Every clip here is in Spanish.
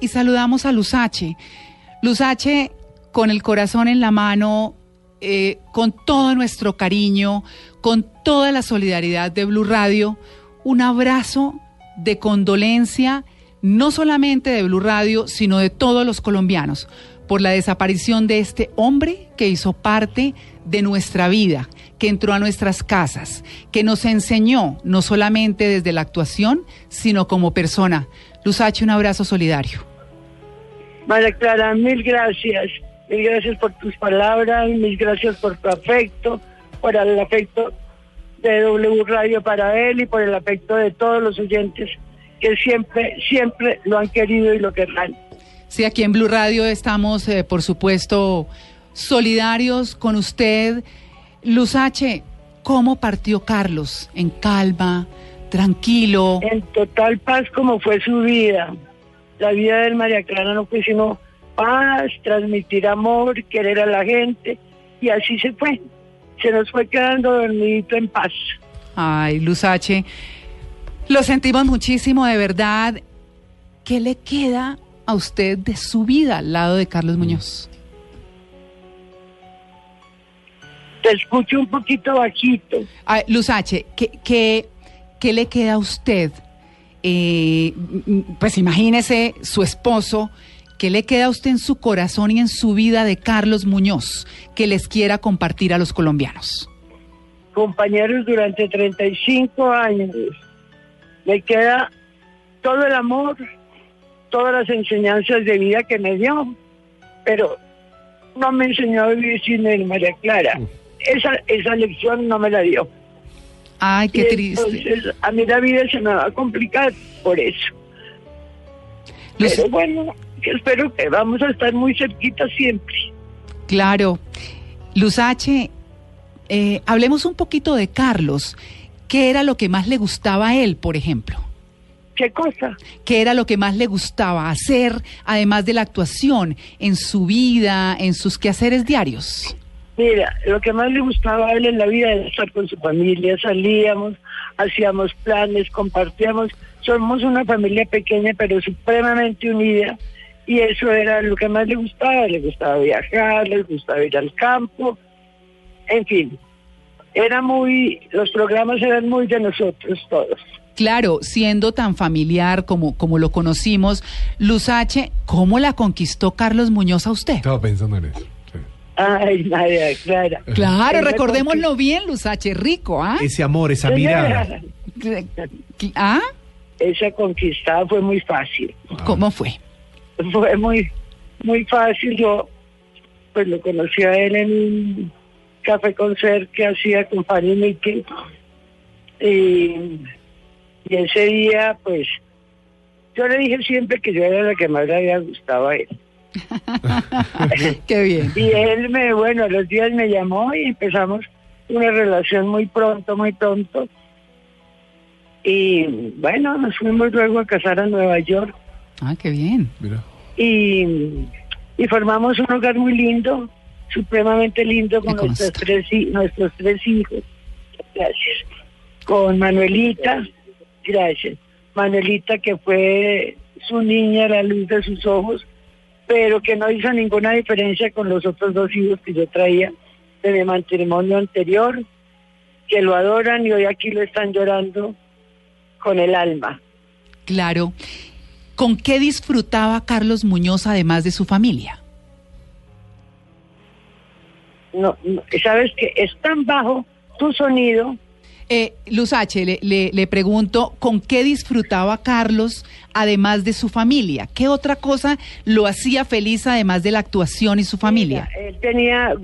Y saludamos a Luz H. Luz H, con el corazón en la mano, eh, con todo nuestro cariño, con toda la solidaridad de Blue Radio, un abrazo de condolencia, no solamente de Blue Radio, sino de todos los colombianos, por la desaparición de este hombre que hizo parte de nuestra vida, que entró a nuestras casas, que nos enseñó no solamente desde la actuación, sino como persona. Luz H, un abrazo solidario. María Clara, mil gracias. Mil gracias por tus palabras, mil gracias por tu afecto, por el afecto de W Radio para él y por el afecto de todos los oyentes que siempre, siempre lo han querido y lo querrán. Sí, aquí en Blue Radio estamos, eh, por supuesto, solidarios con usted. Luz H, ¿cómo partió Carlos? ¿En calma? ¿Tranquilo? En total paz como fue su vida. La vida del María Clara no fue sino paz, transmitir amor, querer a la gente y así se fue. Se nos fue quedando dormidito en paz. Ay, Luz H, lo sentimos muchísimo, de verdad. ¿Qué le queda a usted de su vida al lado de Carlos Muñoz? Te escucho un poquito bajito. Ay, Luz H, ¿qué, qué, qué le queda a usted? Eh, pues imagínese su esposo, ¿qué le queda a usted en su corazón y en su vida de Carlos Muñoz que les quiera compartir a los colombianos? Compañeros durante 35 años. Me queda todo el amor, todas las enseñanzas de vida que me dio, pero no me enseñó a vivir sin él, María Clara. Esa, esa lección no me la dio. Ay, qué Y triste. entonces, a mí la vida se me va a complicar por eso. Pero bueno, espero que vamos a estar muy cerquita siempre. Claro. Luz H, eh, hablemos un poquito de Carlos. ¿Qué era lo que más le gustaba a él, por ejemplo? ¿Qué cosa? ¿Qué era lo que más le gustaba hacer, además de la actuación, en su vida, en sus quehaceres diarios? Mira, lo que más le gustaba a él en la vida era estar con su familia. Salíamos, hacíamos planes, compartíamos. Somos una familia pequeña, pero supremamente unida. Y eso era lo que más le gustaba. Le gustaba viajar, le gustaba ir al campo. En fin, era muy, los programas eran muy de nosotros todos. Claro, siendo tan familiar como, como lo conocimos, Luz H, ¿cómo la conquistó Carlos Muñoz a usted? Estaba pensando en eso. Ay, María Clara. Claro, recordémoslo bien, Luz H, rico, ¿ah? Ese amor, esa mirada. ¿Ah? Esa conquista fue muy fácil. ¿Cómo fue? Fue muy, muy fácil. Yo, pues lo conocí a él en un café concert que hacía con Fanny Mickey. Y, y ese día, pues, yo le dije siempre que yo era la que más le había gustado a él. Qué bien. Y él me, bueno, a los días me llamó y empezamos una relación muy pronto, muy pronto. Y bueno, nos fuimos luego a casar a Nueva York Ah, qué bien. Mira. y, y formamos un hogar muy lindo, supremamente lindo con nuestros tres, nuestros tres hijos. Gracias. Con Manuelita, gracias. Manuelita que fue su niña, la luz de sus ojos, pero que no hizo ninguna diferencia con los otros dos hijos que yo traía de mi matrimonio anterior, que lo adoran y hoy aquí lo están llorando con el alma. Claro. ¿Con qué disfrutaba Carlos Muñoz además de su familia? No, no, sabes que es tan bajo tu sonido Eh, Luz H, le, le- le pregunto, ¿con qué disfrutaba Carlos además de su familia? ¿Qué otra cosa lo hacía feliz además de la actuación y su familia? Mira, él tenía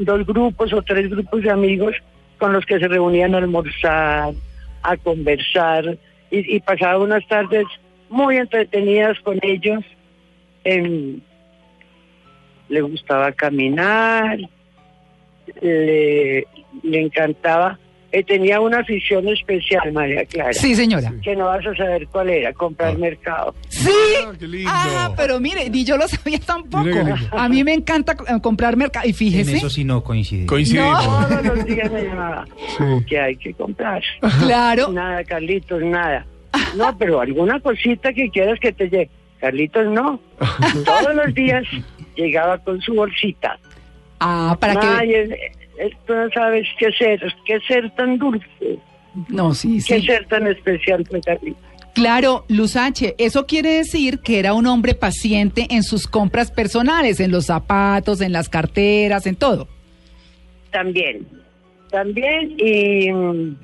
dos grupos o tres grupos de amigos con los que se reunían a almorzar, a conversar y, y pasaba unas tardes muy entretenidas con ellos. Le gustaba caminar, le, le encantaba. Eh, tenía una afición especial, María Clara. Sí, señora. Que no vas a saber cuál era, comprar Ah. mercado. Sí. Ah, qué lindo. Ah, pero mire, ni yo lo sabía tampoco. A mí me encanta eh, comprar mercado. Y En fíjese, eso sí no coincide. Coincidimos. Todos los días me llamaba. Sí. que hay que comprar. claro. Nada, Carlitos, nada. No, pero alguna cosita que quieras que te llegue. Carlitos, no. Todos los días llegaba con su bolsita. Ah, para Ay, que. Es- tú no sabes qué ser, qué ser tan dulce, No, sí, qué sí. ser tan especial fue Carlitos. Claro, Luz H, eso quiere decir que era un hombre paciente en sus compras personales, en los zapatos, en las carteras, en todo. También, también, y mm,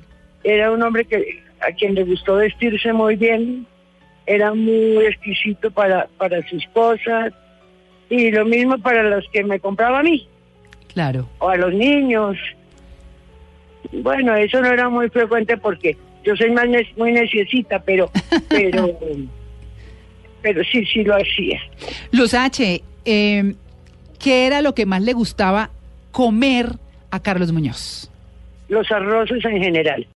era un hombre que a quien le gustó vestirse muy bien, era muy exquisito para, para sus cosas, y lo mismo para las que me compraba a mí. Claro. o a los niños. Bueno, eso no era muy frecuente porque yo soy más ne- muy neciecita, pero, pero, pero sí, sí lo hacía. Luz H, eh, ¿qué era lo que más le gustaba comer a Carlos Muñoz? Los arroces en general.